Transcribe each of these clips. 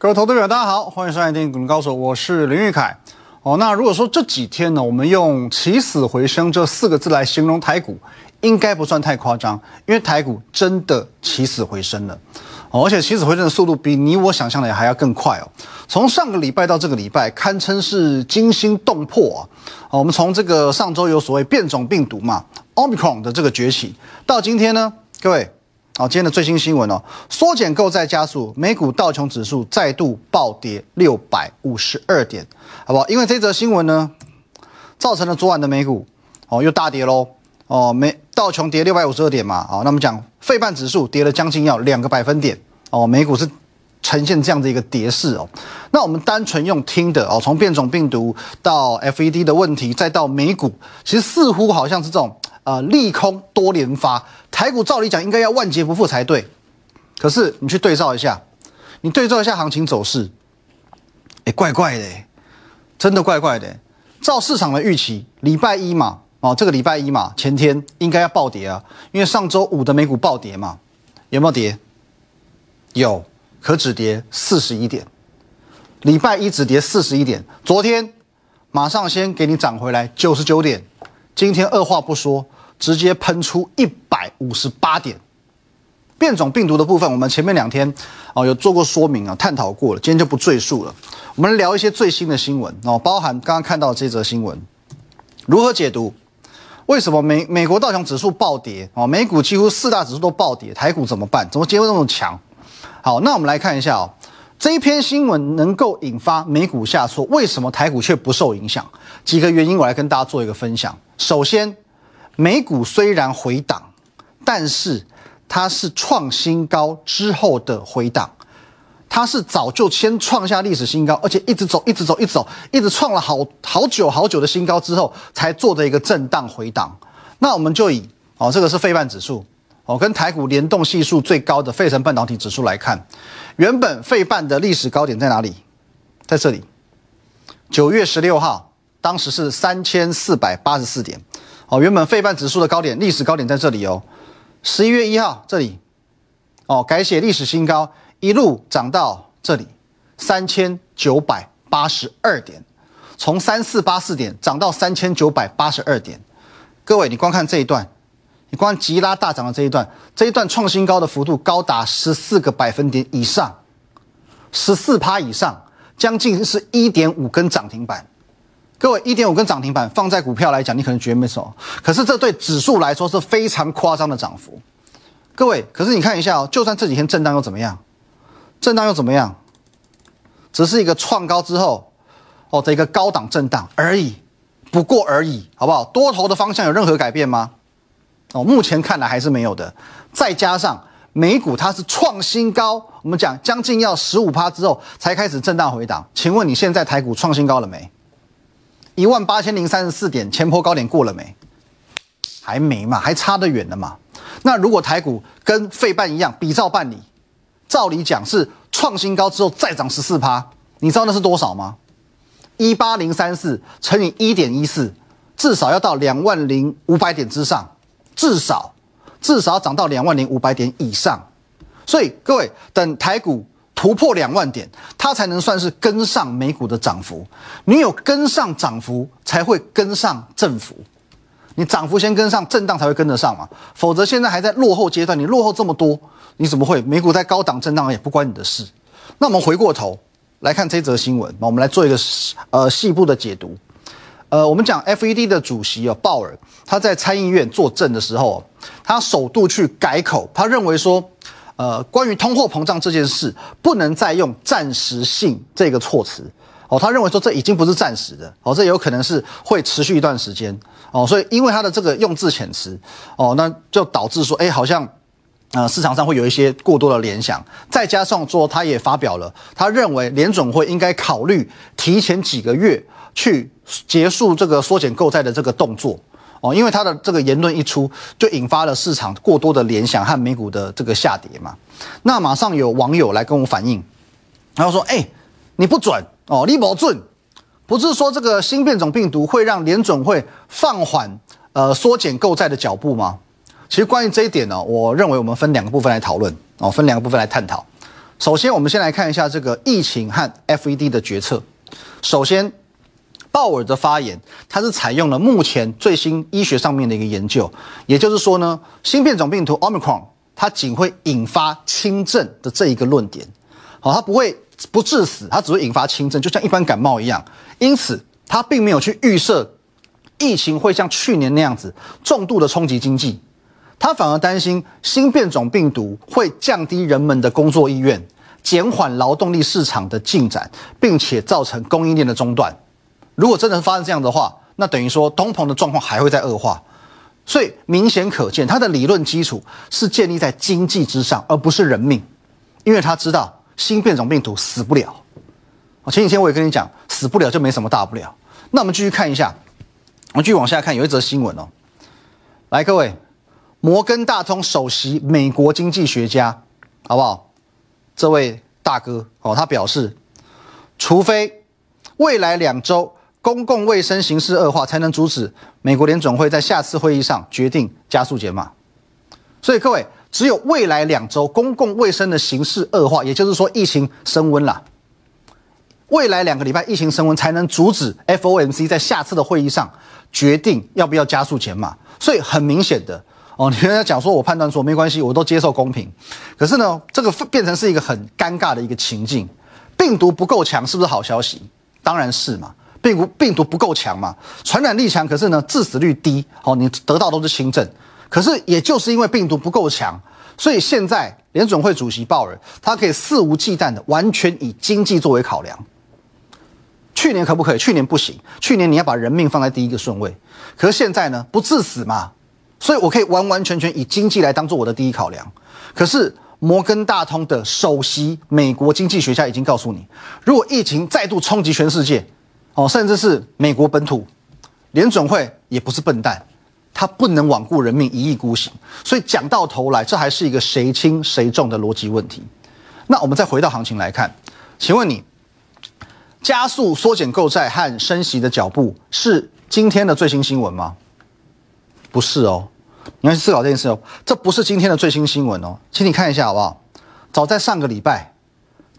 各位投资者，大家好，欢迎收看《电影股民高手》，我是林玉凯。哦，那如果说这几天呢，我们用“起死回生”这四个字来形容台股，应该不算太夸张，因为台股真的起死回生了。哦，而且起死回生的速度比你我想象的还要更快哦。从上个礼拜到这个礼拜，堪称是惊心动魄啊！哦，我们从这个上周有所谓变种病毒嘛，Omicron 的这个崛起，到今天呢，各位。好，今天的最新新闻哦，缩减购债加速，美股道琼指数再度暴跌六百五十二点，好不好？因为这则新闻呢，造成了昨晚的美股哦又大跌喽哦，美道琼跌六百五十二点嘛，好，那么讲费半指数跌了将近要两个百分点哦，美股是呈现这样的一个跌势哦。那我们单纯用听的哦，从变种病毒到 FED 的问题，再到美股，其实似乎好像是这种。呃，利空多连发，台股照理讲应该要万劫不复才对，可是你去对照一下，你对照一下行情走势，哎，怪怪的，真的怪怪的。照市场的预期，礼拜一嘛，哦，这个礼拜一嘛，前天应该要暴跌啊，因为上周五的美股暴跌嘛，有没有跌？有，可只跌四十一点，礼拜一只跌四十一点，昨天马上先给你涨回来九十九点，今天二话不说。直接喷出一百五十八点，变种病毒的部分，我们前面两天哦有做过说明啊，探讨过了，今天就不赘述了。我们聊一些最新的新闻哦，包含刚刚看到这则新闻，如何解读？为什么美美国道琼指数暴跌哦？美股几乎四大指数都暴跌，台股怎么办？怎么结果那么强？好，那我们来看一下哦，这一篇新闻能够引发美股下挫，为什么台股却不受影响？几个原因，我来跟大家做一个分享。首先。美股虽然回档，但是它是创新高之后的回档，它是早就先创下历史新高，而且一直走，一直走，一直走，一直创了好好久好久的新高之后，才做的一个震荡回档。那我们就以哦，这个是费半指数哦，跟台股联动系数最高的费城半导体指数来看，原本费半的历史高点在哪里？在这里，九月十六号，当时是三千四百八十四点。哦，原本费半指数的高点，历史高点在这里哦，十一月一号这里，哦，改写历史新高，一路涨到这里，三千九百八十二点，从三四八四点涨到三千九百八十二点。各位，你光看这一段，你光急拉大涨的这一段，这一段创新高的幅度高达十四个百分点以上，十四趴以上，将近是一点五根涨停板。各位，一点五跟涨停板放在股票来讲，你可能觉得没什么，可是这对指数来说是非常夸张的涨幅。各位，可是你看一下哦，就算这几天震荡又怎么样？震荡又怎么样？只是一个创高之后哦的一个高档震荡而已，不过而已，好不好？多头的方向有任何改变吗？哦，目前看来还是没有的。再加上美股它是创新高，我们讲将近要十五趴之后才开始震荡回档。请问你现在台股创新高了没？一万八千零三十四点前坡高点过了没？还没嘛，还差得远的嘛。那如果台股跟费半一样，比照办理，照理讲是创新高之后再涨十四趴，你知道那是多少吗？一八零三四乘以一点一四，至少要到两万零五百点之上，至少至少要涨到两万零五百点以上。所以各位，等台股。突破两万点，它才能算是跟上美股的涨幅。你有跟上涨幅，才会跟上振幅。你涨幅先跟上，震荡才会跟得上嘛。否则现在还在落后阶段，你落后这么多，你怎么会？美股在高档震荡也不关你的事。那我们回过头来看这则新闻，我们来做一个呃细部的解读。呃，我们讲 FED 的主席哦鲍尔，他在参议院作证的时候，他首度去改口，他认为说。呃，关于通货膨胀这件事，不能再用暂时性这个措辞哦。他认为说这已经不是暂时的哦，这有可能是会持续一段时间哦。所以因为他的这个用字遣词哦，那就导致说，哎，好像呃市场上会有一些过多的联想。再加上说，他也发表了，他认为联准会应该考虑提前几个月去结束这个缩减购债的这个动作。哦，因为他的这个言论一出，就引发了市场过多的联想和美股的这个下跌嘛。那马上有网友来跟我反映，然后说：“哎，你不准哦，你不准，不是说这个新变种病毒会让联准会放缓呃缩减购债的脚步吗？”其实关于这一点呢，我认为我们分两个部分来讨论哦，分两个部分来探讨。首先，我们先来看一下这个疫情和 FED 的决策。首先，鲍尔的发言，他是采用了目前最新医学上面的一个研究，也就是说呢，新变种病毒 Omicron 它仅会引发轻症的这一个论点，好，它不会不致死，它只会引发轻症，就像一般感冒一样。因此，他并没有去预设疫情会像去年那样子重度的冲击经济，他反而担心新变种病毒会降低人们的工作意愿，减缓劳动力市场的进展，并且造成供应链的中断。如果真的发生这样的话，那等于说通膨的状况还会再恶化。所以明显可见，他的理论基础是建立在经济之上，而不是人命，因为他知道新变种病毒死不了。前几天我也跟你讲，死不了就没什么大不了。那我们继续看一下，我们继续往下看，有一则新闻哦。来，各位，摩根大通首席美国经济学家，好不好？这位大哥哦，他表示，除非未来两周。公共卫生形势恶化，才能阻止美国联准会在下次会议上决定加速减码。所以各位，只有未来两周公共卫生的形势恶化，也就是说疫情升温了，未来两个礼拜疫情升温，才能阻止 FOMC 在下次的会议上决定要不要加速减码。所以很明显的哦，你跟他讲说，我判断说没关系，我都接受公平。可是呢，这个变成是一个很尴尬的一个情境。病毒不够强，是不是好消息？当然是嘛。病毒病毒不够强嘛，传染力强，可是呢致死率低，哦，你得到都是轻症。可是也就是因为病毒不够强，所以现在联准会主席鲍尔他可以肆无忌惮的完全以经济作为考量。去年可不可以？去年不行，去年你要把人命放在第一个顺位。可是现在呢，不致死嘛，所以我可以完完全全以经济来当做我的第一考量。可是摩根大通的首席美国经济学家已经告诉你，如果疫情再度冲击全世界。哦，甚至是美国本土联准会也不是笨蛋，他不能罔顾人命一意孤行，所以讲到头来，这还是一个谁轻谁重的逻辑问题。那我们再回到行情来看，请问你加速缩减购债和升息的脚步是今天的最新新闻吗？不是哦，你要去思考这件事哦，这不是今天的最新新闻哦，请你看一下好不好？早在上个礼拜，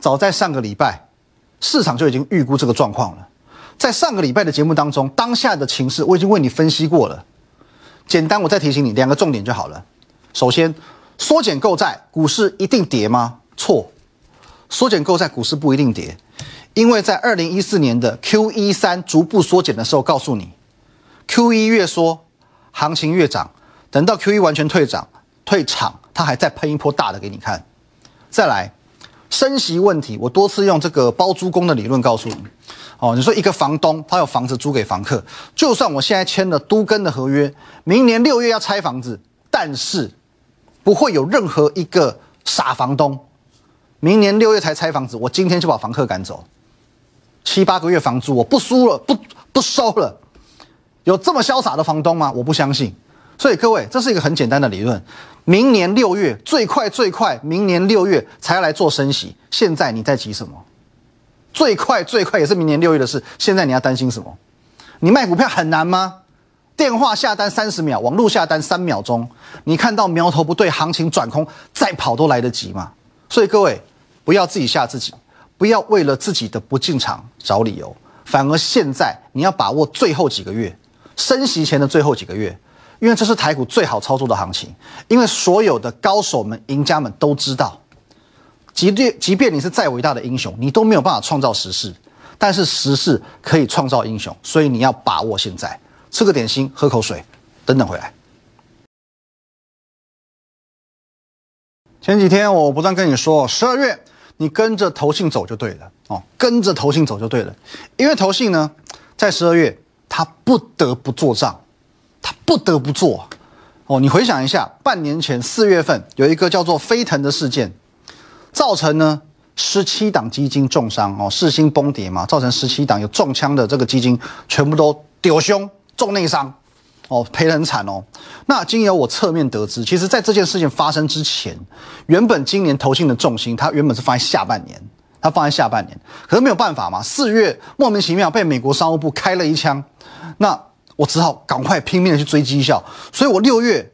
早在上个礼拜，市场就已经预估这个状况了。在上个礼拜的节目当中，当下的情势我已经为你分析过了。简单，我再提醒你两个重点就好了。首先，缩减购债，股市一定跌吗？错，缩减购债，股市不一定跌，因为在二零一四年的 Q 一三逐步缩减的时候，告诉你，Q 一越缩，行情越涨。等到 Q 一完全退涨、退场，它还在喷一波大的给你看。再来，升息问题，我多次用这个包租公的理论告诉你。哦，你说一个房东他有房子租给房客，就算我现在签了都更的合约，明年六月要拆房子，但是不会有任何一个傻房东，明年六月才拆房子，我今天就把房客赶走，七八个月房租我不输了，不不收了，有这么潇洒的房东吗？我不相信。所以各位，这是一个很简单的理论，明年六月最快最快，明年六月才来做升息，现在你在急什么？最快最快也是明年六月的事。现在你要担心什么？你卖股票很难吗？电话下单三十秒，网络下单三秒钟，你看到苗头不对，行情转空，再跑都来得及嘛。所以各位不要自己吓自己，不要为了自己的不进场找理由，反而现在你要把握最后几个月升息前的最后几个月，因为这是台股最好操作的行情，因为所有的高手们、赢家们都知道。即便即便你是再伟大的英雄，你都没有办法创造时势，但是时势可以创造英雄，所以你要把握现在。吃个点心，喝口水，等等回来。前几天我不断跟你说，十二月你跟着投信走就对了哦，跟着投信走就对了，因为投信呢，在十二月他不得不做账，他不得不做哦。你回想一下，半年前四月份有一个叫做飞腾的事件。造成呢十七档基金重伤哦，四星崩跌嘛，造成十七档有中枪的这个基金全部都丢胸重内伤哦，赔得很惨哦。那经由我侧面得知，其实在这件事情发生之前，原本今年投信的重心，它原本是放在下半年，它放在下半年，可是没有办法嘛，四月莫名其妙被美国商务部开了一枪，那我只好赶快拼命的去追绩效，所以我六月，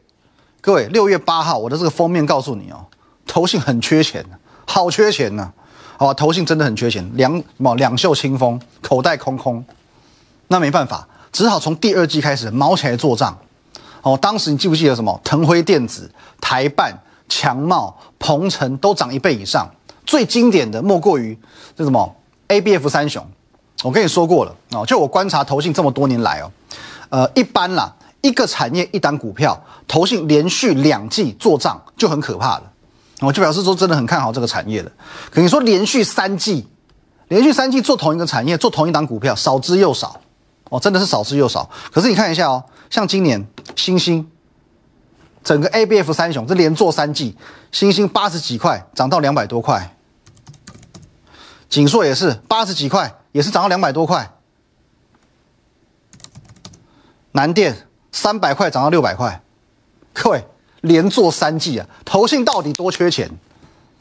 各位六月八号我的这个封面告诉你哦，投信很缺钱。好缺钱呢、好吧，投信真的很缺钱，两毛两袖清风，口袋空空。那没办法，只好从第二季开始毛起来做账。哦，当时你记不记得什么？腾辉电子、台办、强茂、鹏程都涨一倍以上。最经典的莫过于这什么 ABF 三雄。我跟你说过了哦，就我观察投信这么多年来哦，呃，一般啦，一个产业一档股票，投信连续两季做账就很可怕了。我就表示说真的很看好这个产业的。可你说连续三季，连续三季做同一个产业，做同一档股票，少之又少。哦，真的是少之又少。可是你看一下哦，像今年星星，整个 ABF 三雄这连做三季，星星八十几块涨到两百多块，锦硕也是八十几块，也是涨到两百多块。南电三百块涨到六百块，各位连做三季啊，投信到底多缺钱？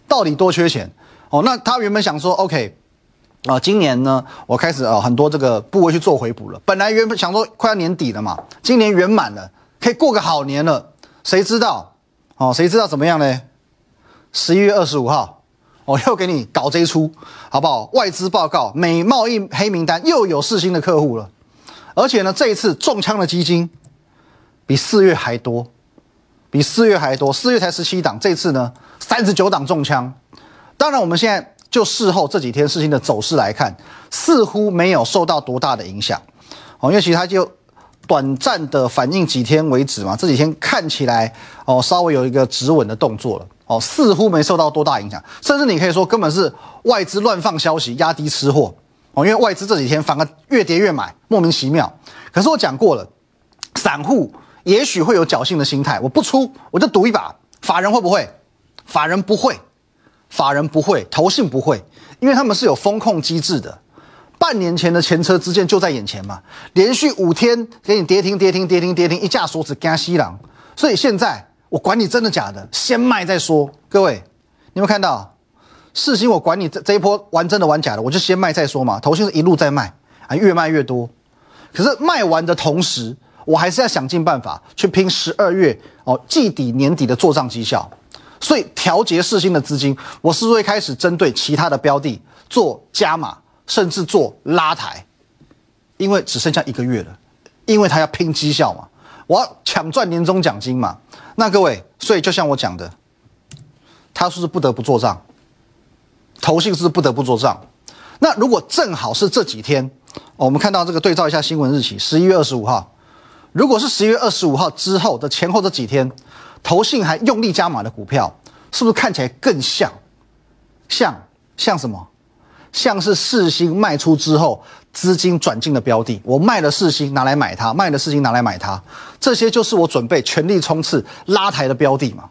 到底多缺钱？哦，那他原本想说，OK。啊，今年呢，我开始啊很多这个部位去做回补了。本来原本想说快要年底了嘛，今年圆满了，可以过个好年了。谁知道？哦，谁知道怎么样呢？十一月二十五号，我又给你搞这一出，好不好？外资报告，美贸易黑名单又有四新的客户了，而且呢，这一次中枪的基金比四月还多，比四月还多。四月才十七档，这次呢三十九档中枪。当然，我们现在。就事后这几天事情的走势来看，似乎没有受到多大的影响哦，因为其实它就短暂的反应几天为止嘛，这几天看起来哦稍微有一个止稳的动作了哦，似乎没受到多大影响，甚至你可以说根本是外资乱放消息压低吃货哦，因为外资这几天反而越跌越买，莫名其妙。可是我讲过了，散户也许会有侥幸的心态，我不出我就赌一把，法人会不会？法人不会。法人不会，投信不会，因为他们是有风控机制的。半年前的前车之鉴就在眼前嘛，连续五天给你跌停跌停跌停跌停，一架锁子加西郎。所以现在我管你真的假的，先卖再说。各位，你有没有看到？世新我管你这这一波玩真的玩假的，我就先卖再说嘛。投信是一路在卖啊，越卖越多。可是卖完的同时，我还是要想尽办法去拼十二月哦季底年底的做账绩效。所以调节市心的资金，我是会开始针对其他的标的做加码，甚至做拉抬？因为只剩下一个月了，因为他要拼绩效嘛，我要抢赚年终奖金嘛。那各位，所以就像我讲的，他是不是不得不做账？投信是不是不得不做账。那如果正好是这几天，我们看到这个对照一下新闻日期，十一月二十五号，如果是十一月二十五号之后的前后这几天。投信还用力加码的股票，是不是看起来更像？像像什么？像是世新卖出之后资金转进的标的。我卖了世新，拿来买它；卖了世新，拿来买它。这些就是我准备全力冲刺拉抬的标的嘛。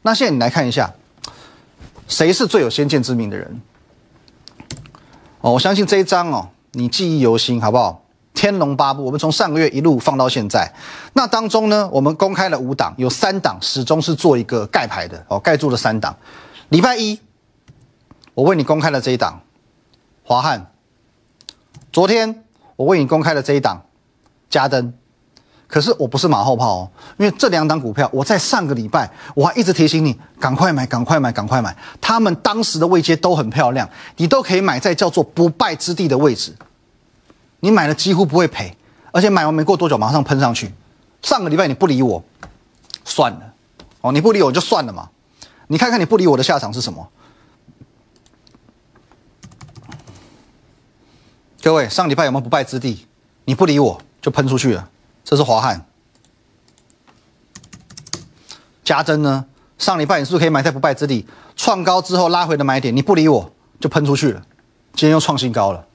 那现在你来看一下，谁是最有先见之明的人？哦，我相信这一张哦，你记忆犹新，好不好？天龙八部，我们从上个月一路放到现在，那当中呢，我们公开了五档，有三档始终是做一个盖牌的哦，盖住了三档。礼拜一，我为你公开了这一档，华汉。昨天我为你公开了这一档，嘉登。可是我不是马后炮哦，因为这两档股票，我在上个礼拜我还一直提醒你，赶快买，赶快买，赶快买。他们当时的位阶都很漂亮，你都可以买在叫做不败之地的位置。你买了几乎不会赔，而且买完没过多久马上喷上去。上个礼拜你不理我，算了，哦，你不理我就算了嘛。你看看你不理我的下场是什么？各位，上礼拜有没有不败之地？你不理我就喷出去了。这是华汉，加珍呢？上礼拜你是不是可以买在不败之地？创高之后拉回的买点，你不理我就喷出去了。今天又创新高了。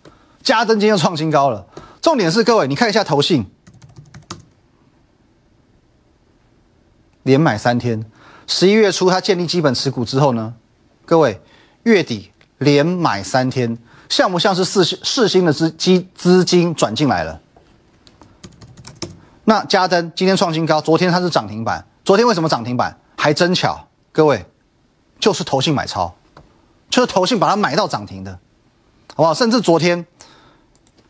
加登今天又创新高了，重点是各位，你看一下投信，连买三天，十一月初它建立基本持股之后呢，各位月底连买三天，像不像是四四星的资基资金转进来了？那加登今天创新高，昨天它是涨停板，昨天为什么涨停板？还真巧，各位就是投信买超，就是投信把它买到涨停的，好不好？甚至昨天。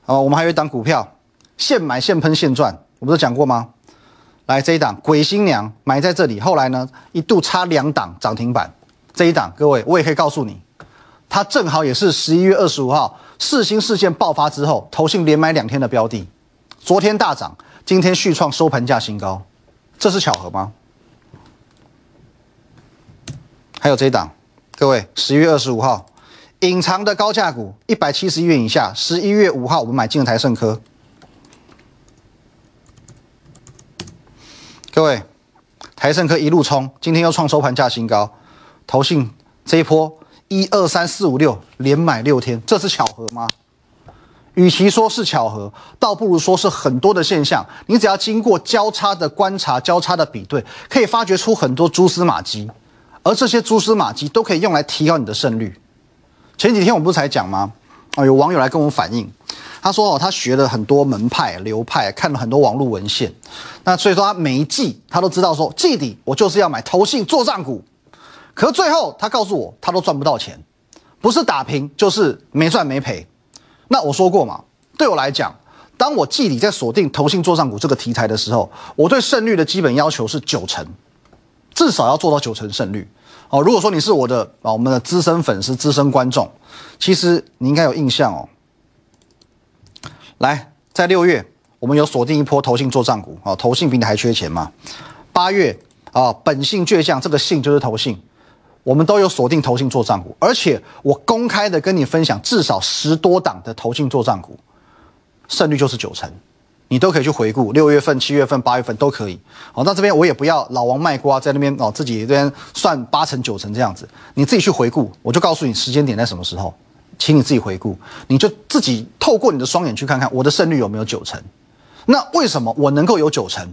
哦，我们还有一档股票，现买现喷现赚，我不是讲过吗？来这一档鬼新娘买在这里，后来呢一度差两档涨停板，这一档，各位我也可以告诉你，它正好也是十一月二十五号四新事件爆发之后，投信连买两天的标的，昨天大涨，今天续创收盘价新高，这是巧合吗？还有这一档，各位十一月二十五号隐藏的高价股一百七十元以下，十一月五号我们买进了台盛科，各位。台盛科一路冲，今天又创收盘价新高。投信这一波一二三四五六连买六天，这是巧合吗？与其说是巧合，倒不如说是很多的现象。你只要经过交叉的观察、交叉的比对，可以发掘出很多蛛丝马迹，而这些蛛丝马迹都可以用来提高你的胜率。前几天我不是才讲吗？啊，有网友来跟我反映。他说：“哦，他学了很多门派流派，看了很多网络文献，那所以说他每一季他都知道说季底我就是要买投信做账股，可最后他告诉我他都赚不到钱，不是打平就是没赚没赔。那我说过嘛，对我来讲，当我季底在锁定投信做账股这个题材的时候，我对胜率的基本要求是九成，至少要做到九成胜率。哦，如果说你是我的啊我们的资深粉丝、资深观众，其实你应该有印象哦。”来，在六月，我们有锁定一波投信做账股啊，投信比你还缺钱吗？八月啊，本性倔强，这个性就是投信，我们都有锁定投信做账股，而且我公开的跟你分享至少十多档的投信做账股，胜率就是九成，你都可以去回顾六月份、七月份、八月份都可以。好，那这边我也不要老王卖瓜，在那边哦自己这边算八成九成这样子，你自己去回顾，我就告诉你时间点在什么时候。请你自己回顾，你就自己透过你的双眼去看看我的胜率有没有九成。那为什么我能够有九成，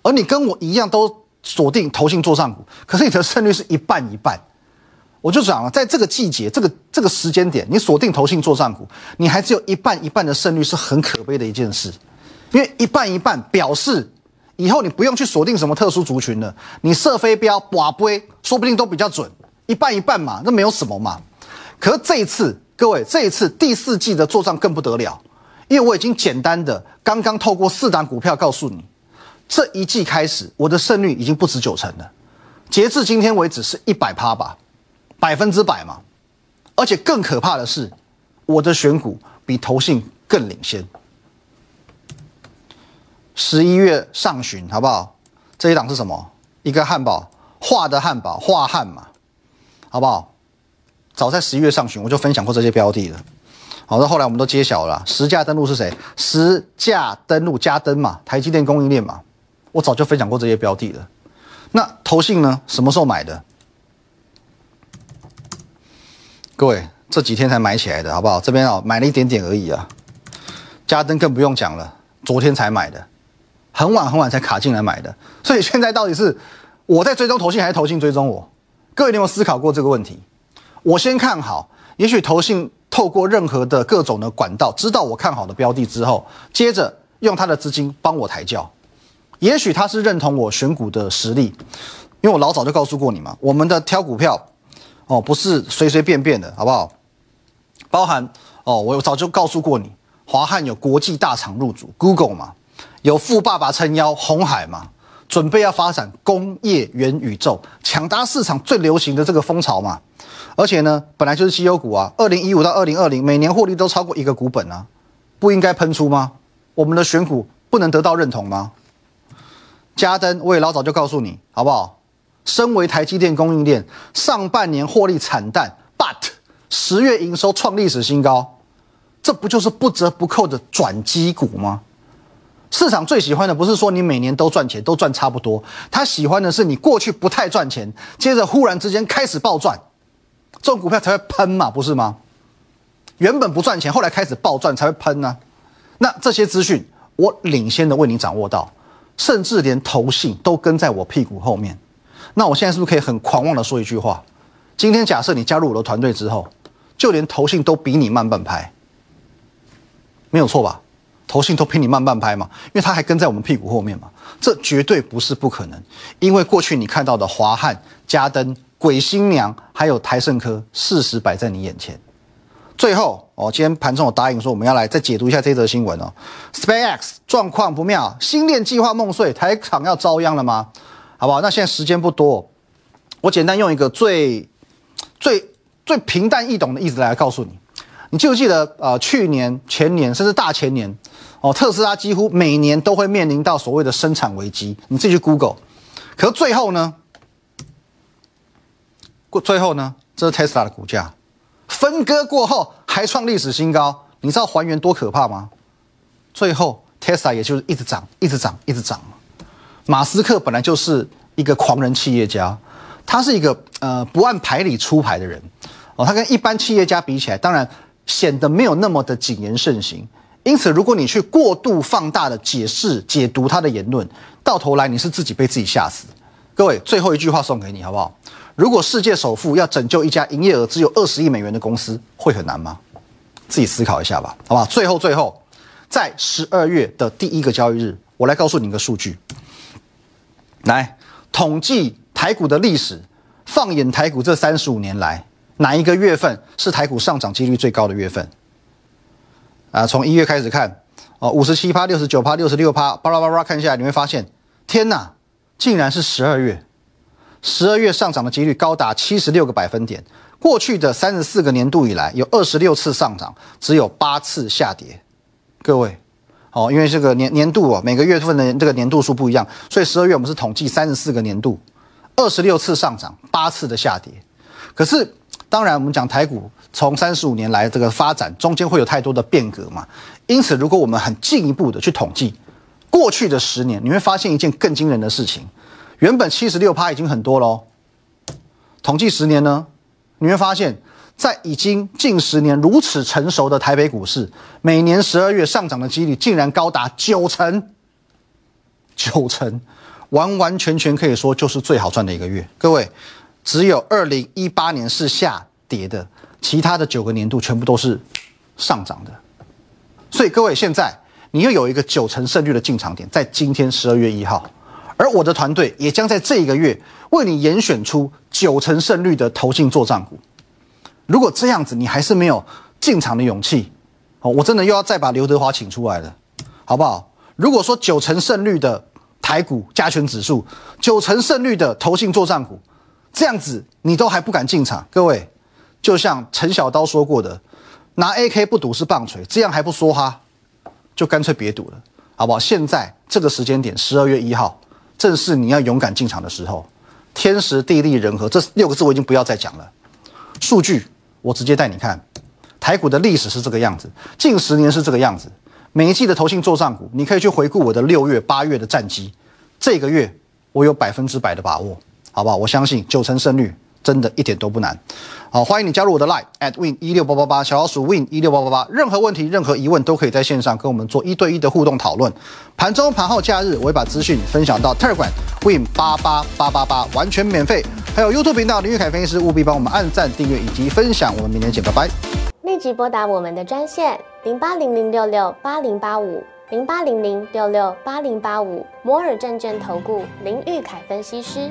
而你跟我一样都锁定投信做上股，可是你的胜率是一半一半？我就讲了，在这个季节、这个这个时间点，你锁定投信做上股，你还只有一半一半的胜率，是很可悲的一件事。因为一半一半表示以后你不用去锁定什么特殊族群了，你射飞镖、寡杯，说不定都比较准。一半一半嘛，那没有什么嘛。可是这一次。各位，这一次第四季的做账更不得了，因为我已经简单的刚刚透过四档股票告诉你，这一季开始我的胜率已经不止九成了，截至今天为止是一百趴吧，百分之百嘛，而且更可怕的是，我的选股比投信更领先。十一月上旬好不好？这一档是什么？一个汉堡，画的汉堡，画汉嘛，好不好？早在十一月上旬，我就分享过这些标的了。好，那后来我们都揭晓了，实价登录是谁？实价登录加登嘛，台积电供应链嘛。我早就分享过这些标的了。那投信呢？什么时候买的？各位这几天才买起来的，好不好？这边啊，买了一点点而已啊。加登更不用讲了，昨天才买的，很晚很晚才卡进来买的。所以现在到底是我在追踪投信，还是投信追踪我？各位，你有没有思考过这个问题？我先看好，也许投信透过任何的各种的管道，知道我看好的标的之后，接着用他的资金帮我抬轿。也许他是认同我选股的实力，因为我老早就告诉过你嘛，我们的挑股票哦不是随随便便的，好不好？包含哦，我早就告诉过你，华汉有国际大厂入主，Google 嘛，有富爸爸撑腰，红海嘛，准备要发展工业元宇宙，抢搭市场最流行的这个风潮嘛。而且呢，本来就是绩优股啊，二零一五到二零二零每年获利都超过一个股本啊，不应该喷出吗？我们的选股不能得到认同吗？嘉登，我也老早就告诉你，好不好？身为台积电供应链，上半年获利惨淡，but 十月营收创历史新高，这不就是不折不扣的转机股吗？市场最喜欢的不是说你每年都赚钱，都赚差不多，他喜欢的是你过去不太赚钱，接着忽然之间开始暴赚。这种股票才会喷嘛，不是吗？原本不赚钱，后来开始暴赚才会喷呢。那这些资讯我领先的为你掌握到，甚至连投信都跟在我屁股后面。那我现在是不是可以很狂妄的说一句话？今天假设你加入我的团队之后，就连投信都比你慢半拍，没有错吧？投信都比你慢半拍嘛，因为他还跟在我们屁股后面嘛。这绝对不是不可能，因为过去你看到的华汉、嘉登。鬼新娘还有台盛科，事实摆在你眼前。最后，哦，今天盘中我答应说，我们要来再解读一下这则新闻哦。SpaceX 状况不妙，星链计划梦碎，台厂要遭殃了吗？好不好？那现在时间不多，我简单用一个最最最平淡易懂的意思来告诉你。你记不记得呃，去年、前年甚至大前年，哦，特斯拉几乎每年都会面临到所谓的生产危机。你自己去 Google，可最后呢？过最后呢？这是 Tesla 的股价分割过后还创历史新高。你知道还原多可怕吗？最后 Tesla 也就是一直涨，一直涨，一直涨。马斯克本来就是一个狂人企业家，他是一个呃不按牌理出牌的人哦。他跟一般企业家比起来，当然显得没有那么的谨言慎行。因此，如果你去过度放大的解释、解读他的言论，到头来你是自己被自己吓死。各位，最后一句话送给你，好不好？如果世界首富要拯救一家营业额只有二十亿美元的公司，会很难吗？自己思考一下吧，好不好？最后，最后，在十二月的第一个交易日，我来告诉你一个数据。来统计台股的历史，放眼台股这三十五年来，哪一个月份是台股上涨几率最高的月份？啊，从一月开始看，哦，五十七趴、六十九趴、六十六趴，巴拉巴拉看下来，你会发现，天哪，竟然是十二月，十二月上涨的几率高达七十六个百分点。过去的三十四个年度以来，有二十六次上涨，只有八次下跌。各位。哦，因为这个年年度哦，每个月份的这个年度数不一样，所以十二月我们是统计三十四个年度，二十六次上涨，八次的下跌。可是，当然我们讲台股从三十五年来这个发展中间会有太多的变革嘛，因此如果我们很进一步的去统计过去的十年，你会发现一件更惊人的事情：原本七十六趴已经很多喽，统计十年呢，你会发现。在已经近十年如此成熟的台北股市，每年十二月上涨的几率竟然高达九成，九成，完完全全可以说就是最好赚的一个月。各位，只有二零一八年是下跌的，其他的九个年度全部都是上涨的。所以各位，现在你又有一个九成胜率的进场点，在今天十二月一号，而我的团队也将在这一个月为你严选出九成胜率的投信做账股。如果这样子你还是没有进场的勇气，哦，我真的又要再把刘德华请出来了，好不好？如果说九成胜率的台股加权指数，九成胜率的投信做账股，这样子你都还不敢进场，各位，就像陈小刀说过的，拿 AK 不赌是棒槌，这样还不说哈，就干脆别赌了，好不好？现在这个时间点，十二月一号，正是你要勇敢进场的时候，天时地利人和这六个字我已经不要再讲了，数据。我直接带你看，台股的历史是这个样子，近十年是这个样子。每一季的投信做账股，你可以去回顾我的六月、八月的战绩。这个月我有百分之百的把握，好不好？我相信九成胜率真的一点都不难。好，欢迎你加入我的 Line at win 一六八八八小老鼠 win 一六八八八。任何问题、任何疑问都可以在线上跟我们做一对一的互动讨论。盘中、盘后、假日，我会把资讯分享到 Telegram win 八八八八八，完全免费。还有 YouTube 频道林玉凯分析师，务必帮我们按赞、订阅以及分享。我们明天见，拜拜。立即拨打我们的专线零八零零六六八零八五零八零零六六八零八五摩尔证券投顾林玉凯分析师。